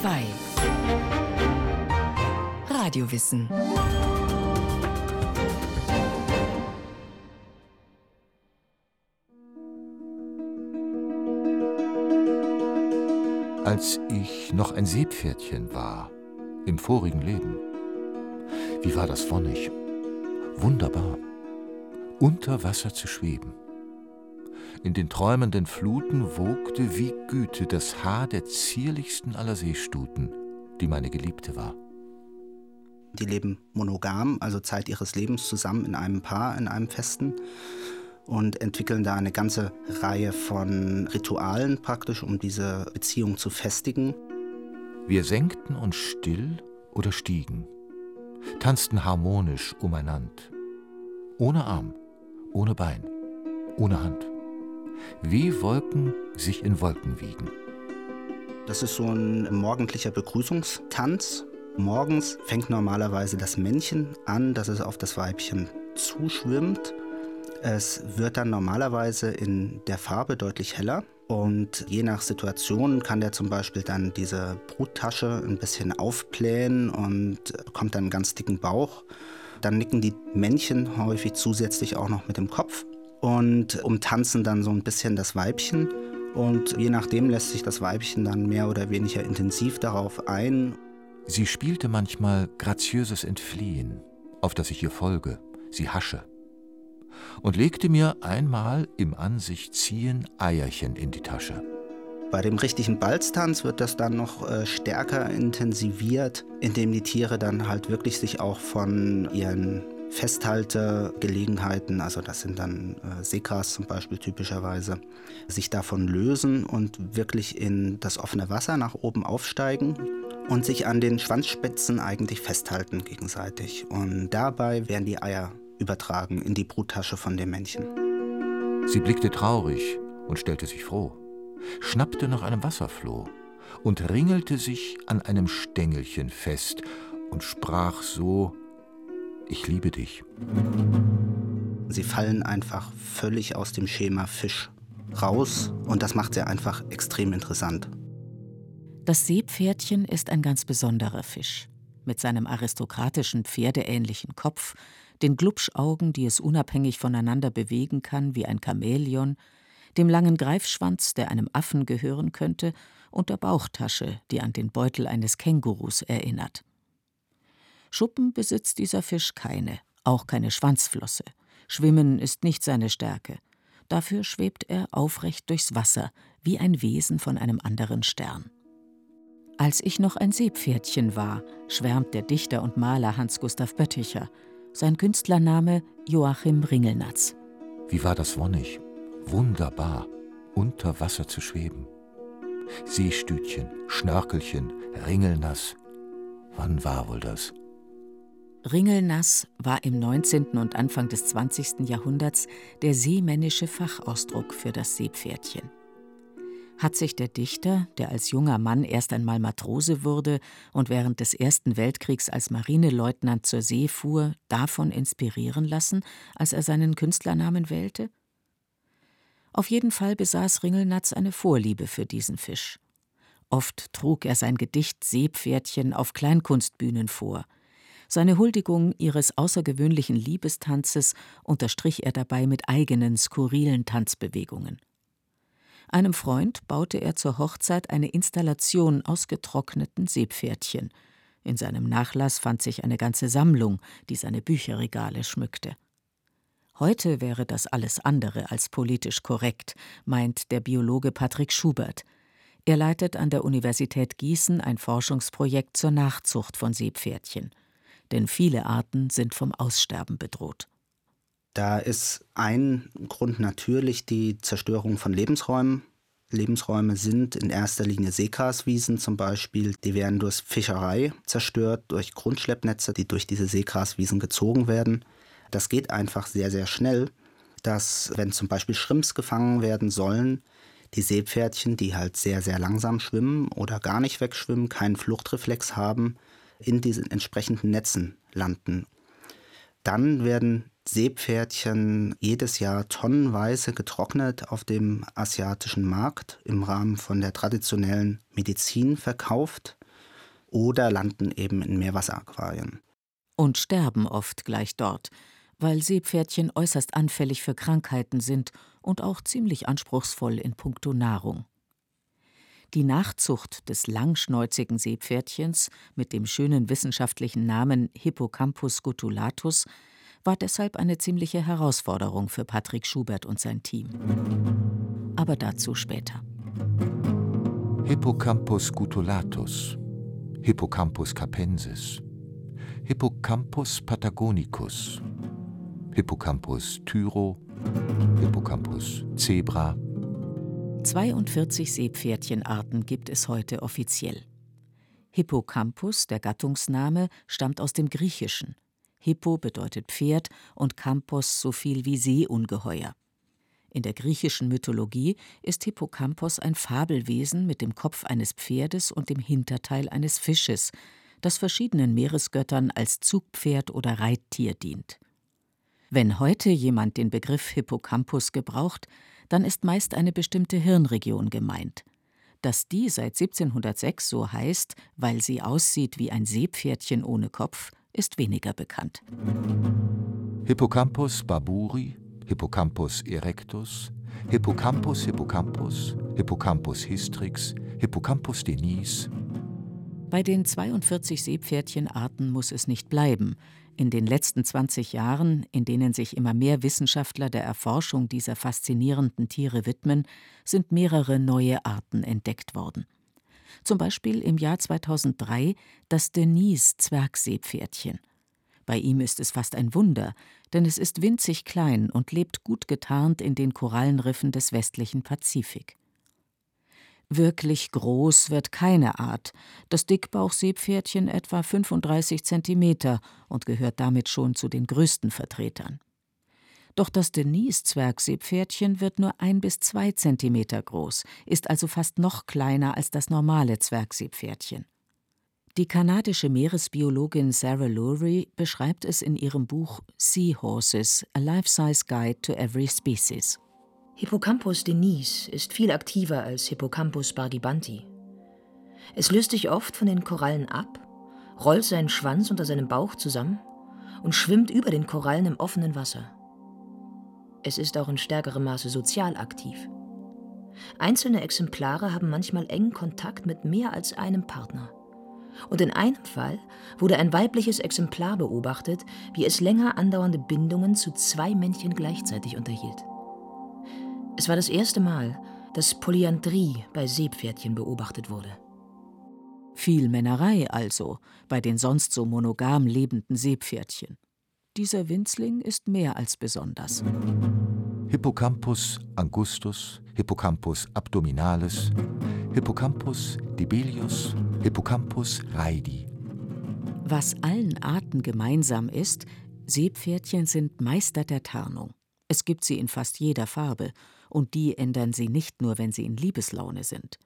2 Radiowissen. Als ich noch ein Seepferdchen war, im vorigen Leben, wie war das wonnig, wunderbar, unter Wasser zu schweben. In den träumenden Fluten wogte wie Güte das Haar der zierlichsten aller Seestuten, die meine Geliebte war. Die leben monogam, also Zeit ihres Lebens zusammen in einem Paar, in einem Festen und entwickeln da eine ganze Reihe von Ritualen praktisch, um diese Beziehung zu festigen. Wir senkten uns still oder stiegen, tanzten harmonisch umeinander, ohne Arm, ohne Bein, ohne Hand wie Wolken sich in Wolken wiegen. Das ist so ein morgendlicher Begrüßungstanz. Morgens fängt normalerweise das Männchen an, dass es auf das Weibchen zuschwimmt. Es wird dann normalerweise in der Farbe deutlich heller. Und je nach Situation kann der zum Beispiel dann diese Bruttasche ein bisschen aufblähen und bekommt dann einen ganz dicken Bauch. Dann nicken die Männchen häufig zusätzlich auch noch mit dem Kopf und umtanzen dann so ein bisschen das Weibchen. Und je nachdem lässt sich das Weibchen dann mehr oder weniger intensiv darauf ein. Sie spielte manchmal graziöses Entfliehen, auf das ich ihr folge, sie hasche, und legte mir einmal im Ansicht ziehen Eierchen in die Tasche. Bei dem richtigen Balztanz wird das dann noch äh, stärker intensiviert, indem die Tiere dann halt wirklich sich auch von ihren Festhaltegelegenheiten, also das sind dann äh, Seekras zum Beispiel typischerweise, sich davon lösen und wirklich in das offene Wasser nach oben aufsteigen und sich an den Schwanzspitzen eigentlich festhalten gegenseitig. Und dabei werden die Eier übertragen in die Bruttasche von dem Männchen. Sie blickte traurig und stellte sich froh, schnappte nach einem Wasserfloh und ringelte sich an einem Stängelchen fest und sprach so ich liebe dich. Sie fallen einfach völlig aus dem Schema Fisch raus und das macht sie einfach extrem interessant. Das Seepferdchen ist ein ganz besonderer Fisch. Mit seinem aristokratischen pferdeähnlichen Kopf, den Glubschaugen, die es unabhängig voneinander bewegen kann wie ein Chamäleon, dem langen Greifschwanz, der einem Affen gehören könnte, und der Bauchtasche, die an den Beutel eines Kängurus erinnert. Schuppen besitzt dieser Fisch keine, auch keine Schwanzflosse. Schwimmen ist nicht seine Stärke. Dafür schwebt er aufrecht durchs Wasser, wie ein Wesen von einem anderen Stern. Als ich noch ein Seepferdchen war, schwärmt der Dichter und Maler Hans Gustav Bötticher, sein Künstlername Joachim Ringelnatz. Wie war das wonnig, wunderbar, unter Wasser zu schweben. Seestütchen, Schnörkelchen, Ringelnass. Wann war wohl das? Ringelnass war im 19. und Anfang des 20. Jahrhunderts der seemännische Fachausdruck für das Seepferdchen. Hat sich der Dichter, der als junger Mann erst einmal Matrose wurde und während des Ersten Weltkriegs als Marineleutnant zur See fuhr, davon inspirieren lassen, als er seinen Künstlernamen wählte? Auf jeden Fall besaß Ringelnatz eine Vorliebe für diesen Fisch. Oft trug er sein Gedicht Seepferdchen auf Kleinkunstbühnen vor – seine Huldigung ihres außergewöhnlichen Liebestanzes unterstrich er dabei mit eigenen skurrilen Tanzbewegungen. Einem Freund baute er zur Hochzeit eine Installation aus getrockneten Seepferdchen. In seinem Nachlass fand sich eine ganze Sammlung, die seine Bücherregale schmückte. Heute wäre das alles andere als politisch korrekt, meint der Biologe Patrick Schubert. Er leitet an der Universität Gießen ein Forschungsprojekt zur Nachzucht von Seepferdchen denn viele Arten sind vom Aussterben bedroht. Da ist ein Grund natürlich die Zerstörung von Lebensräumen. Lebensräume sind in erster Linie Seegraswiesen zum Beispiel. Die werden durch Fischerei zerstört, durch Grundschleppnetze, die durch diese Seegraswiesen gezogen werden. Das geht einfach sehr, sehr schnell, dass wenn zum Beispiel Schrimps gefangen werden sollen, die Seepferdchen, die halt sehr, sehr langsam schwimmen oder gar nicht wegschwimmen, keinen Fluchtreflex haben, in diesen entsprechenden Netzen landen. Dann werden Seepferdchen jedes Jahr tonnenweise getrocknet auf dem asiatischen Markt im Rahmen von der traditionellen Medizin verkauft. oder landen eben in Meerwasseraquarien. Und sterben oft gleich dort, weil Seepferdchen äußerst anfällig für Krankheiten sind und auch ziemlich anspruchsvoll in puncto Nahrung. Die Nachzucht des langschnäuzigen Seepferdchens mit dem schönen wissenschaftlichen Namen Hippocampus scutulatus war deshalb eine ziemliche Herausforderung für Patrick Schubert und sein Team. Aber dazu später. Hippocampus scutulatus, Hippocampus capensis, Hippocampus patagonicus, Hippocampus tyro, Hippocampus zebra. 42 Seepferdchenarten gibt es heute offiziell. Hippocampus, der Gattungsname, stammt aus dem Griechischen. Hippo bedeutet Pferd und Campos so viel wie Seeungeheuer. In der griechischen Mythologie ist Hippocampos ein Fabelwesen mit dem Kopf eines Pferdes und dem Hinterteil eines Fisches, das verschiedenen Meeresgöttern als Zugpferd oder Reittier dient. Wenn heute jemand den Begriff Hippocampus gebraucht, dann ist meist eine bestimmte Hirnregion gemeint. Dass die seit 1706 so heißt, weil sie aussieht wie ein Seepferdchen ohne Kopf, ist weniger bekannt. Hippocampus baburi, Hippocampus erectus, Hippocampus hippocampus, Hippocampus hystrix, Hippocampus denis. Bei den 42 Seepferdchenarten muss es nicht bleiben. In den letzten 20 Jahren, in denen sich immer mehr Wissenschaftler der Erforschung dieser faszinierenden Tiere widmen, sind mehrere neue Arten entdeckt worden. Zum Beispiel im Jahr 2003 das Denise-Zwergseepferdchen. Bei ihm ist es fast ein Wunder, denn es ist winzig klein und lebt gut getarnt in den Korallenriffen des westlichen Pazifik. Wirklich groß wird keine Art, das Dickbauchseepferdchen etwa 35 Zentimeter und gehört damit schon zu den größten Vertretern. Doch das Denise-Zwergseepferdchen wird nur ein bis zwei Zentimeter groß, ist also fast noch kleiner als das normale Zwergseepferdchen. Die kanadische Meeresbiologin Sarah Lurie beschreibt es in ihrem Buch Seahorses: A Life-Size Guide to Every Species. Hippocampus denise ist viel aktiver als Hippocampus bargibanti. Es löst sich oft von den Korallen ab, rollt seinen Schwanz unter seinem Bauch zusammen und schwimmt über den Korallen im offenen Wasser. Es ist auch in stärkerem Maße sozial aktiv. Einzelne Exemplare haben manchmal engen Kontakt mit mehr als einem Partner. Und in einem Fall wurde ein weibliches Exemplar beobachtet, wie es länger andauernde Bindungen zu zwei Männchen gleichzeitig unterhielt. Es war das erste Mal, dass Polyandrie bei Seepferdchen beobachtet wurde. Viel Männerei also bei den sonst so monogam lebenden Seepferdchen. Dieser Winzling ist mehr als besonders. Hippocampus angustus, Hippocampus abdominalis, Hippocampus dibelius, Hippocampus raidi. Was allen Arten gemeinsam ist, Seepferdchen sind Meister der Tarnung. Es gibt sie in fast jeder Farbe, und die ändern sie nicht nur, wenn sie in Liebeslaune sind.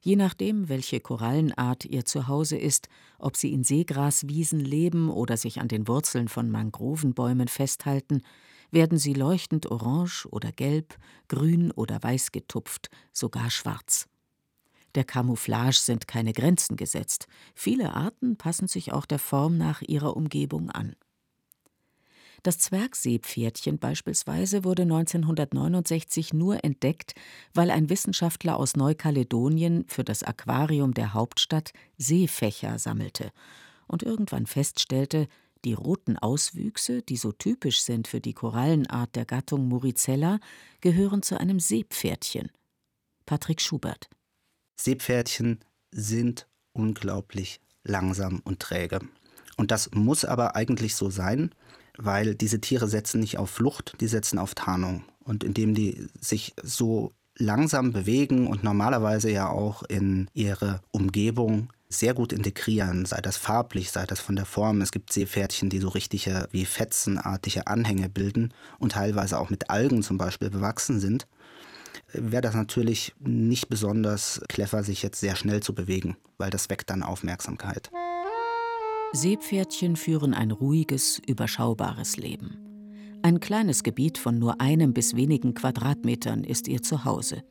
Je nachdem, welche Korallenart ihr Zuhause ist, ob sie in Seegraswiesen leben oder sich an den Wurzeln von Mangrovenbäumen festhalten, werden sie leuchtend orange oder gelb, grün oder weiß getupft, sogar schwarz. Der Camouflage sind keine Grenzen gesetzt. Viele Arten passen sich auch der Form nach ihrer Umgebung an. Das Zwergseepferdchen beispielsweise wurde 1969 nur entdeckt, weil ein Wissenschaftler aus Neukaledonien für das Aquarium der Hauptstadt Seefächer sammelte und irgendwann feststellte, die roten Auswüchse, die so typisch sind für die Korallenart der Gattung Muricella, gehören zu einem Seepferdchen. Patrick Schubert. Seepferdchen sind unglaublich langsam und träge. Und das muss aber eigentlich so sein, weil diese Tiere setzen nicht auf Flucht, die setzen auf Tarnung. Und indem die sich so langsam bewegen und normalerweise ja auch in ihre Umgebung sehr gut integrieren, sei das farblich, sei das von der Form. Es gibt Seepferdchen, die so richtige wie Fetzenartige Anhänge bilden und teilweise auch mit Algen zum Beispiel bewachsen sind. Wäre das natürlich nicht besonders clever, sich jetzt sehr schnell zu bewegen, weil das weckt dann Aufmerksamkeit. Seepferdchen führen ein ruhiges, überschaubares Leben. Ein kleines Gebiet von nur einem bis wenigen Quadratmetern ist ihr Zuhause.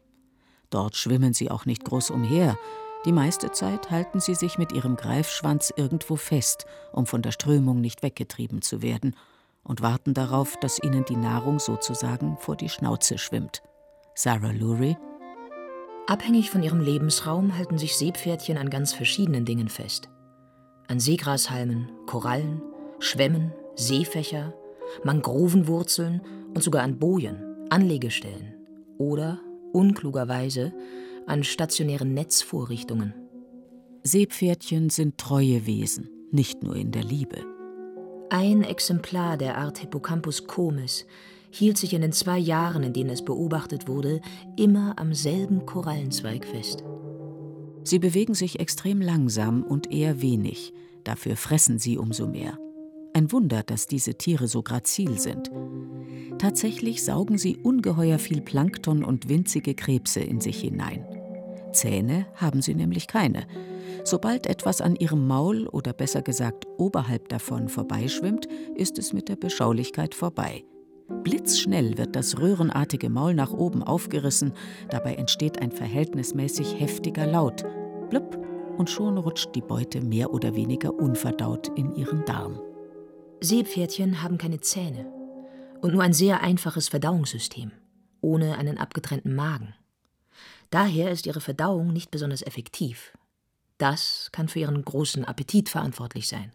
Dort schwimmen sie auch nicht groß umher, Die meiste Zeit halten sie sich mit ihrem Greifschwanz irgendwo fest, um von der Strömung nicht weggetrieben zu werden, und warten darauf, dass ihnen die Nahrung sozusagen vor die Schnauze schwimmt. Sarah Lurie Abhängig von ihrem Lebensraum halten sich Seepferdchen an ganz verschiedenen Dingen fest. An Seegrashalmen, Korallen, Schwämmen, Seefächer, Mangrovenwurzeln und sogar an Bojen, Anlegestellen oder, unklugerweise, an stationären Netzvorrichtungen. Seepferdchen sind treue Wesen, nicht nur in der Liebe. Ein Exemplar der Art Hippocampus comes hielt sich in den zwei Jahren, in denen es beobachtet wurde, immer am selben Korallenzweig fest. Sie bewegen sich extrem langsam und eher wenig, dafür fressen sie umso mehr. Ein Wunder, dass diese Tiere so grazil sind. Tatsächlich saugen sie ungeheuer viel Plankton und winzige Krebse in sich hinein. Zähne haben sie nämlich keine. Sobald etwas an ihrem Maul oder besser gesagt oberhalb davon vorbeischwimmt, ist es mit der Beschaulichkeit vorbei. Blitzschnell wird das röhrenartige Maul nach oben aufgerissen, dabei entsteht ein verhältnismäßig heftiger Laut. Blüpp, und schon rutscht die Beute mehr oder weniger unverdaut in ihren Darm. Seepferdchen haben keine Zähne und nur ein sehr einfaches Verdauungssystem, ohne einen abgetrennten Magen. Daher ist ihre Verdauung nicht besonders effektiv. Das kann für ihren großen Appetit verantwortlich sein.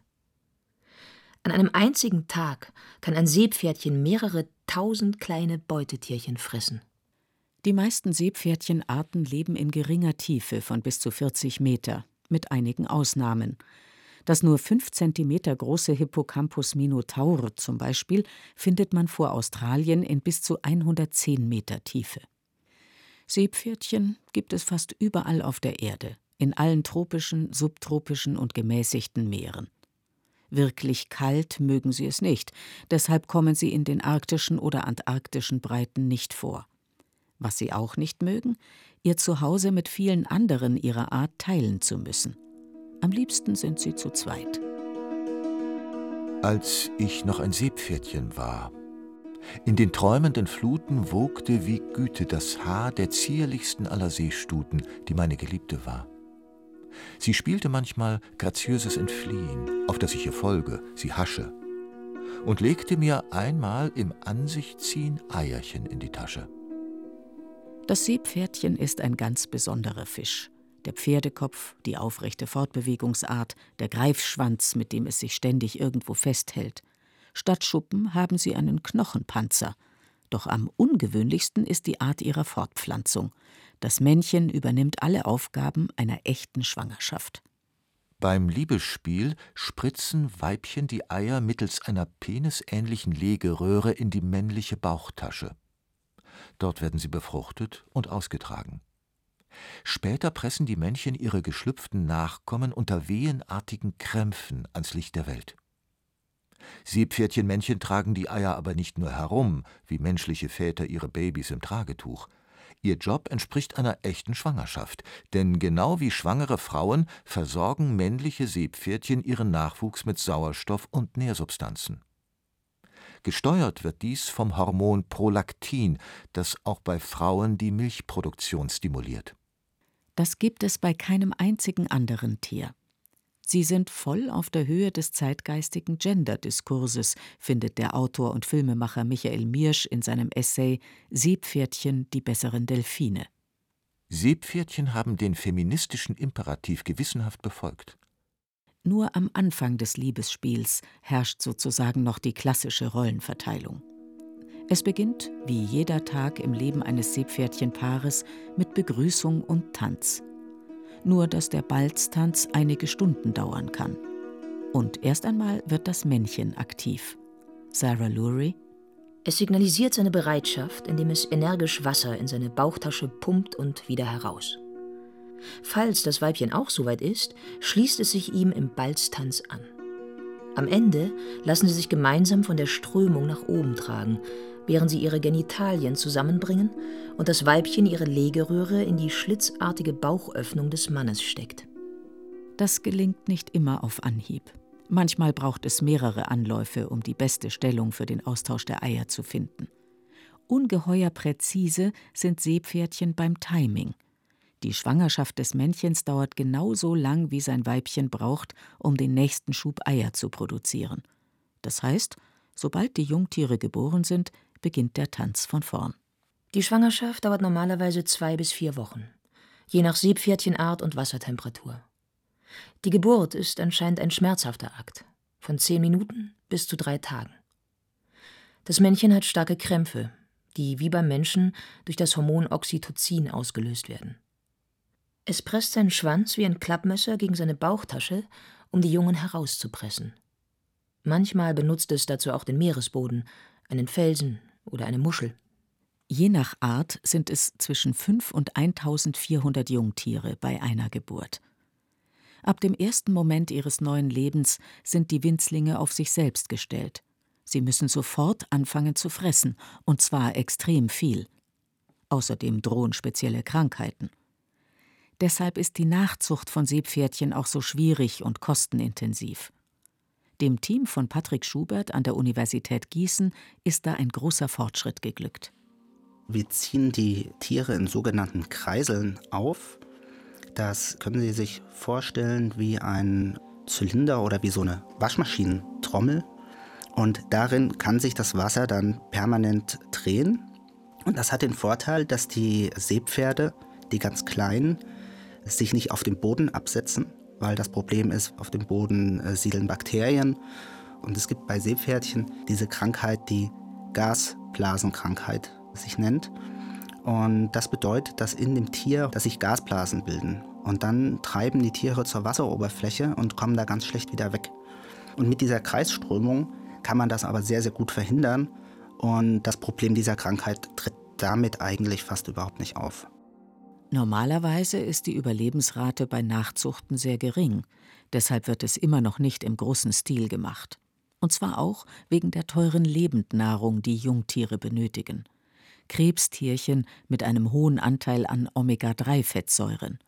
An einem einzigen Tag kann ein Seepferdchen mehrere tausend kleine Beutetierchen fressen. Die meisten Seepferdchenarten leben in geringer Tiefe von bis zu 40 Meter, mit einigen Ausnahmen. Das nur 5 cm große Hippocampus minotaur zum Beispiel findet man vor Australien in bis zu 110 Meter Tiefe. Seepferdchen gibt es fast überall auf der Erde, in allen tropischen, subtropischen und gemäßigten Meeren. Wirklich kalt mögen sie es nicht, deshalb kommen sie in den arktischen oder antarktischen Breiten nicht vor. Was sie auch nicht mögen, ihr Zuhause mit vielen anderen ihrer Art teilen zu müssen. Am liebsten sind sie zu zweit. Als ich noch ein Seepferdchen war, in den träumenden Fluten wogte wie Güte das Haar der zierlichsten aller Seestuten, die meine Geliebte war. Sie spielte manchmal graziöses Entfliehen, auf das ich ihr folge, sie hasche, und legte mir einmal im Ansichtziehen Eierchen in die Tasche. Das Seepferdchen ist ein ganz besonderer Fisch. Der Pferdekopf, die aufrechte Fortbewegungsart, der Greifschwanz, mit dem es sich ständig irgendwo festhält. Statt Schuppen haben sie einen Knochenpanzer. Doch am ungewöhnlichsten ist die Art ihrer Fortpflanzung. Das Männchen übernimmt alle Aufgaben einer echten Schwangerschaft. Beim Liebesspiel spritzen Weibchen die Eier mittels einer penisähnlichen Legeröhre in die männliche Bauchtasche. Dort werden sie befruchtet und ausgetragen. Später pressen die Männchen ihre geschlüpften Nachkommen unter wehenartigen Krämpfen ans Licht der Welt. Seepferdchenmännchen tragen die Eier aber nicht nur herum, wie menschliche Väter ihre Babys im Tragetuch. Ihr Job entspricht einer echten Schwangerschaft, denn genau wie schwangere Frauen versorgen männliche Seepferdchen ihren Nachwuchs mit Sauerstoff und Nährsubstanzen. Gesteuert wird dies vom Hormon Prolaktin, das auch bei Frauen die Milchproduktion stimuliert. Das gibt es bei keinem einzigen anderen Tier. Sie sind voll auf der Höhe des zeitgeistigen Gender-Diskurses, findet der Autor und Filmemacher Michael Miersch in seinem Essay Seepferdchen, die besseren Delfine. Seepferdchen haben den feministischen Imperativ gewissenhaft befolgt. Nur am Anfang des Liebesspiels herrscht sozusagen noch die klassische Rollenverteilung. Es beginnt, wie jeder Tag im Leben eines Seepferdchenpaares, mit Begrüßung und Tanz nur dass der Balztanz einige Stunden dauern kann. Und erst einmal wird das Männchen aktiv. Sarah Lurie es signalisiert seine Bereitschaft, indem es energisch Wasser in seine Bauchtasche pumpt und wieder heraus. Falls das Weibchen auch soweit ist, schließt es sich ihm im Balztanz an. Am Ende lassen sie sich gemeinsam von der Strömung nach oben tragen, während sie ihre Genitalien zusammenbringen und das Weibchen ihre Legeröhre in die schlitzartige Bauchöffnung des Mannes steckt. Das gelingt nicht immer auf Anhieb. Manchmal braucht es mehrere Anläufe, um die beste Stellung für den Austausch der Eier zu finden. Ungeheuer präzise sind Seepferdchen beim Timing. Die Schwangerschaft des Männchens dauert genauso lang, wie sein Weibchen braucht, um den nächsten Schub Eier zu produzieren. Das heißt, sobald die Jungtiere geboren sind, beginnt der Tanz von vorn. Die Schwangerschaft dauert normalerweise zwei bis vier Wochen, je nach Seepferdchenart und Wassertemperatur. Die Geburt ist anscheinend ein schmerzhafter Akt, von zehn Minuten bis zu drei Tagen. Das Männchen hat starke Krämpfe, die wie beim Menschen durch das Hormon Oxytocin ausgelöst werden. Es presst seinen Schwanz wie ein Klappmesser gegen seine Bauchtasche, um die Jungen herauszupressen. Manchmal benutzt es dazu auch den Meeresboden, einen Felsen oder eine Muschel. Je nach Art sind es zwischen 5 und 1400 Jungtiere bei einer Geburt. Ab dem ersten Moment ihres neuen Lebens sind die Winzlinge auf sich selbst gestellt. Sie müssen sofort anfangen zu fressen, und zwar extrem viel. Außerdem drohen spezielle Krankheiten. Deshalb ist die Nachzucht von Seepferdchen auch so schwierig und kostenintensiv. Dem Team von Patrick Schubert an der Universität Gießen ist da ein großer Fortschritt geglückt. Wir ziehen die Tiere in sogenannten Kreiseln auf. Das können Sie sich vorstellen wie ein Zylinder oder wie so eine Waschmaschinentrommel. Und darin kann sich das Wasser dann permanent drehen. Und das hat den Vorteil, dass die Seepferde, die ganz kleinen, sich nicht auf dem Boden absetzen, weil das Problem ist, auf dem Boden äh, siedeln Bakterien. Und es gibt bei Seepferdchen diese Krankheit, die Gasblasenkrankheit sich nennt. Und das bedeutet, dass in dem Tier, dass sich Gasblasen bilden. Und dann treiben die Tiere zur Wasseroberfläche und kommen da ganz schlecht wieder weg. Und mit dieser Kreisströmung kann man das aber sehr, sehr gut verhindern. Und das Problem dieser Krankheit tritt damit eigentlich fast überhaupt nicht auf. Normalerweise ist die Überlebensrate bei Nachzuchten sehr gering, deshalb wird es immer noch nicht im großen Stil gemacht. Und zwar auch wegen der teuren Lebendnahrung, die Jungtiere benötigen. Krebstierchen mit einem hohen Anteil an Omega-3-Fettsäuren.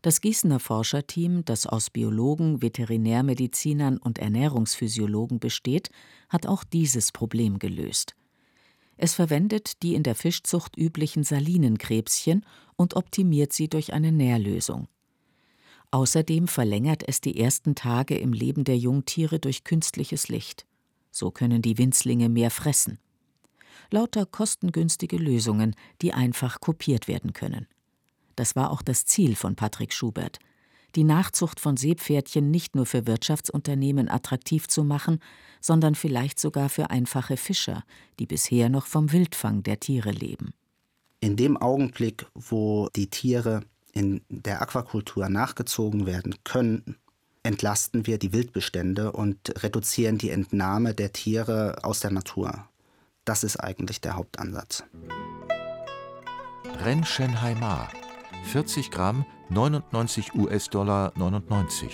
Das Gießener Forscherteam, das aus Biologen, Veterinärmedizinern und Ernährungsphysiologen besteht, hat auch dieses Problem gelöst. Es verwendet die in der Fischzucht üblichen Salinenkrebschen und optimiert sie durch eine Nährlösung. Außerdem verlängert es die ersten Tage im Leben der Jungtiere durch künstliches Licht. So können die Winzlinge mehr fressen. Lauter kostengünstige Lösungen, die einfach kopiert werden können. Das war auch das Ziel von Patrick Schubert, die Nachzucht von Seepferdchen nicht nur für Wirtschaftsunternehmen attraktiv zu machen, sondern vielleicht sogar für einfache Fischer, die bisher noch vom Wildfang der Tiere leben. In dem Augenblick, wo die Tiere in der Aquakultur nachgezogen werden können, entlasten wir die Wildbestände und reduzieren die Entnahme der Tiere aus der Natur. Das ist eigentlich der Hauptansatz. Renshenhaimar 40 Gramm 99 US-Dollar 99.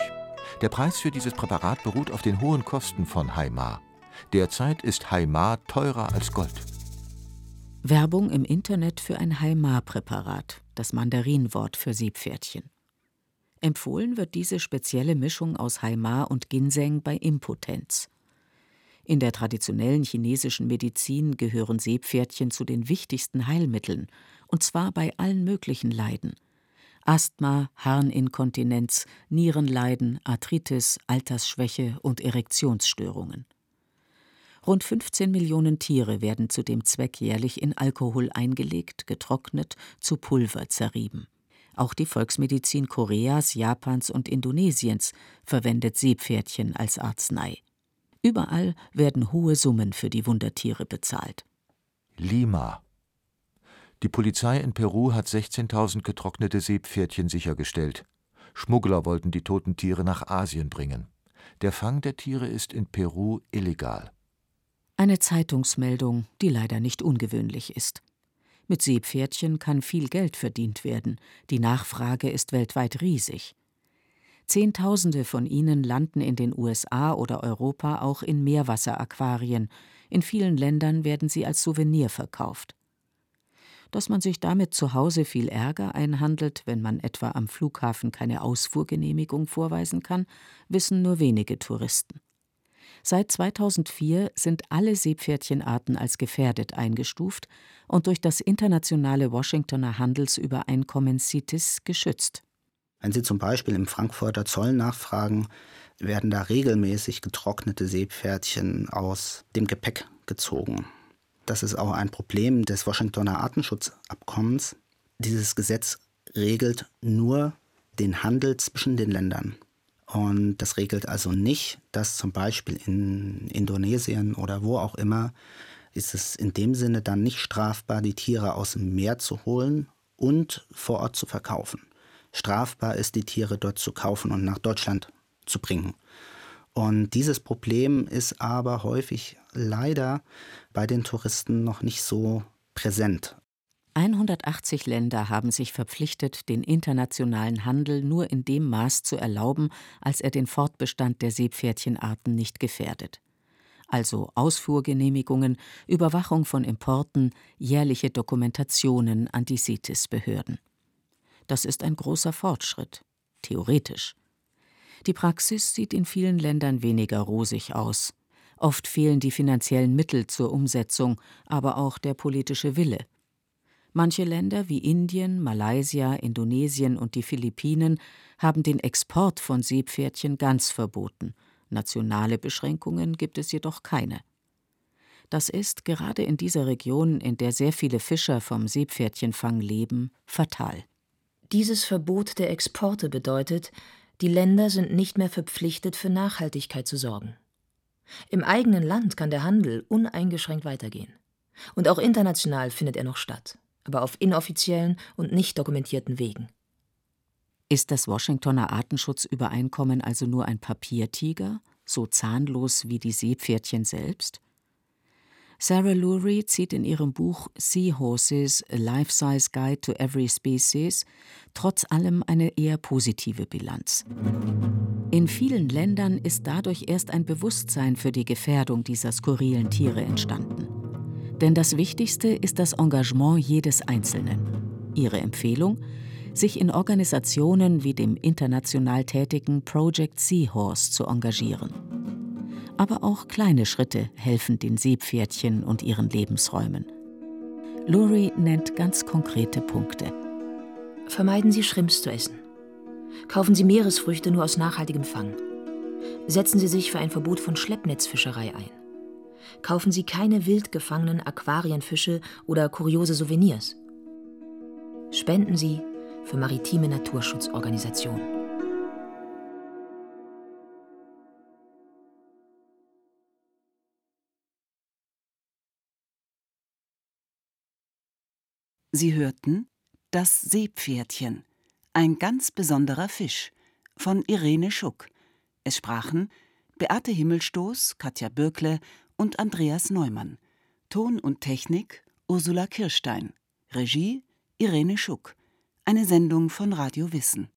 Der Preis für dieses Präparat beruht auf den hohen Kosten von Haimar. Derzeit ist Haimar teurer als Gold. Werbung im Internet für ein Haimar-Präparat, das Mandarinwort für Siebpferdchen. Empfohlen wird diese spezielle Mischung aus Haimar und Ginseng bei Impotenz. In der traditionellen chinesischen Medizin gehören Seepferdchen zu den wichtigsten Heilmitteln, und zwar bei allen möglichen Leiden. Asthma, Harninkontinenz, Nierenleiden, Arthritis, Altersschwäche und Erektionsstörungen. Rund 15 Millionen Tiere werden zu dem Zweck jährlich in Alkohol eingelegt, getrocknet, zu Pulver zerrieben. Auch die Volksmedizin Koreas, Japans und Indonesiens verwendet Seepferdchen als Arznei. Überall werden hohe Summen für die Wundertiere bezahlt. Lima. Die Polizei in Peru hat 16.000 getrocknete Seepferdchen sichergestellt. Schmuggler wollten die toten Tiere nach Asien bringen. Der Fang der Tiere ist in Peru illegal. Eine Zeitungsmeldung, die leider nicht ungewöhnlich ist. Mit Seepferdchen kann viel Geld verdient werden. Die Nachfrage ist weltweit riesig. Zehntausende von ihnen landen in den USA oder Europa auch in Meerwasseraquarien. In vielen Ländern werden sie als Souvenir verkauft. Dass man sich damit zu Hause viel Ärger einhandelt, wenn man etwa am Flughafen keine Ausfuhrgenehmigung vorweisen kann, wissen nur wenige Touristen. Seit 2004 sind alle Seepferdchenarten als gefährdet eingestuft und durch das internationale Washingtoner Handelsübereinkommen CITES geschützt. Wenn Sie zum Beispiel im Frankfurter Zoll nachfragen, werden da regelmäßig getrocknete Seepferdchen aus dem Gepäck gezogen. Das ist auch ein Problem des Washingtoner Artenschutzabkommens. Dieses Gesetz regelt nur den Handel zwischen den Ländern. Und das regelt also nicht, dass zum Beispiel in Indonesien oder wo auch immer ist es in dem Sinne dann nicht strafbar, die Tiere aus dem Meer zu holen und vor Ort zu verkaufen. Strafbar ist, die Tiere dort zu kaufen und nach Deutschland zu bringen. Und dieses Problem ist aber häufig leider bei den Touristen noch nicht so präsent. 180 Länder haben sich verpflichtet, den internationalen Handel nur in dem Maß zu erlauben, als er den Fortbestand der Seepferdchenarten nicht gefährdet. Also Ausfuhrgenehmigungen, Überwachung von Importen, jährliche Dokumentationen an die CITES-Behörden. Das ist ein großer Fortschritt, theoretisch. Die Praxis sieht in vielen Ländern weniger rosig aus. Oft fehlen die finanziellen Mittel zur Umsetzung, aber auch der politische Wille. Manche Länder wie Indien, Malaysia, Indonesien und die Philippinen haben den Export von Seepferdchen ganz verboten. Nationale Beschränkungen gibt es jedoch keine. Das ist, gerade in dieser Region, in der sehr viele Fischer vom Seepferdchenfang leben, fatal. Dieses Verbot der Exporte bedeutet, die Länder sind nicht mehr verpflichtet, für Nachhaltigkeit zu sorgen. Im eigenen Land kann der Handel uneingeschränkt weitergehen. Und auch international findet er noch statt aber auf inoffiziellen und nicht dokumentierten Wegen. Ist das Washingtoner Artenschutzübereinkommen also nur ein Papiertiger, so zahnlos wie die Seepferdchen selbst? Sarah Lurie zieht in ihrem Buch Seahorses A Life-Size Guide to Every Species trotz allem eine eher positive Bilanz. In vielen Ländern ist dadurch erst ein Bewusstsein für die Gefährdung dieser skurrilen Tiere entstanden. Denn das Wichtigste ist das Engagement jedes Einzelnen. Ihre Empfehlung? Sich in Organisationen wie dem international tätigen Project Seahorse zu engagieren. Aber auch kleine Schritte helfen den Seepferdchen und ihren Lebensräumen. Lurie nennt ganz konkrete Punkte. Vermeiden Sie Shrimps zu essen. Kaufen Sie Meeresfrüchte nur aus nachhaltigem Fang. Setzen Sie sich für ein Verbot von Schleppnetzfischerei ein kaufen Sie keine wild gefangenen Aquarienfische oder kuriose Souvenirs. Spenden Sie für maritime Naturschutzorganisationen. Sie hörten Das Seepferdchen, ein ganz besonderer Fisch von Irene Schuck. Es sprachen Beate Himmelstoß, Katja Birkle und Andreas Neumann. Ton und Technik Ursula Kirstein. Regie Irene Schuck. Eine Sendung von Radio Wissen.